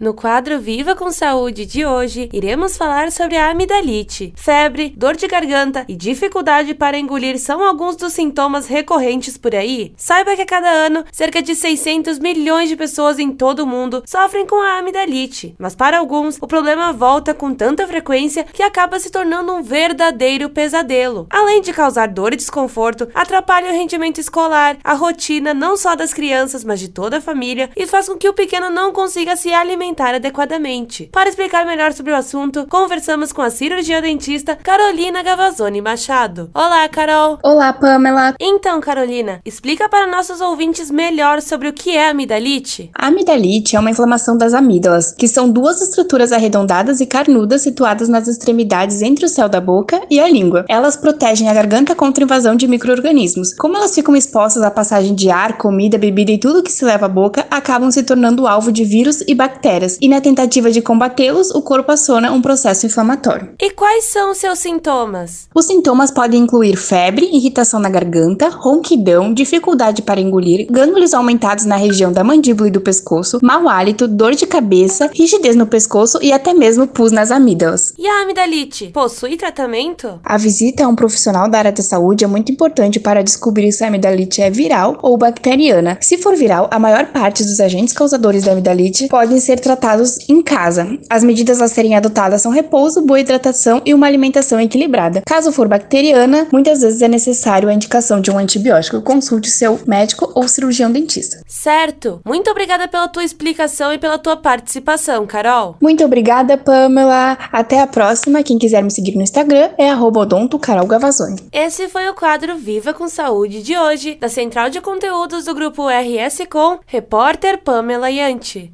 No quadro Viva com Saúde de hoje, iremos falar sobre a amidalite. Febre, dor de garganta e dificuldade para engolir são alguns dos sintomas recorrentes por aí. Saiba que a cada ano, cerca de 600 milhões de pessoas em todo o mundo sofrem com a amidalite. Mas para alguns, o problema volta com tanta frequência que acaba se tornando um verdadeiro pesadelo. Além de causar dor e desconforto, atrapalha o rendimento escolar, a rotina não só das crianças, mas de toda a família e faz com que o pequeno não consiga se alimentar adequadamente. Para explicar melhor sobre o assunto, conversamos com a cirurgia dentista Carolina Gavazzoni Machado. Olá, Carol! Olá, Pamela! Então, Carolina, explica para nossos ouvintes melhor sobre o que é amidalite. A amidalite é uma inflamação das amígdalas, que são duas estruturas arredondadas e carnudas situadas nas extremidades entre o céu da boca e a língua. Elas protegem a garganta contra invasão de micro-organismos. Como elas ficam expostas à passagem de ar, comida, bebida e tudo que se leva à boca, acabam se tornando alvo de vírus e bactérias, e na tentativa de combatê-los, o corpo aciona um processo inflamatório. E quais são seus sintomas? Os sintomas podem incluir febre, irritação na garganta, ronquidão, dificuldade para engolir, gânglios aumentados na região da mandíbula e do pescoço, mau hálito, dor de cabeça, rigidez no pescoço e até mesmo pus nas amígdalas. E a amidalite possui tratamento? A visita a um profissional da área da saúde é muito importante para descobrir se a amidalite é viral ou bacteriana. Se for viral, a maior parte dos agentes causadores da amidalite podem ser tratados em casa. As medidas a serem adotadas são repouso, boa hidratação e uma alimentação equilibrada. Caso for bacteriana, muitas vezes é necessário a indicação de um antibiótico. Consulte seu médico ou cirurgião dentista. Certo! Muito obrigada pela tua explicação e pela tua participação, Carol. Muito obrigada, Pamela. Até a próxima. Quem quiser me seguir no Instagram é @odontocarolgavazzoni. Esse foi o quadro Viva com Saúde de hoje, da Central de Conteúdos do Grupo RS Com, repórter Pamela Yanti.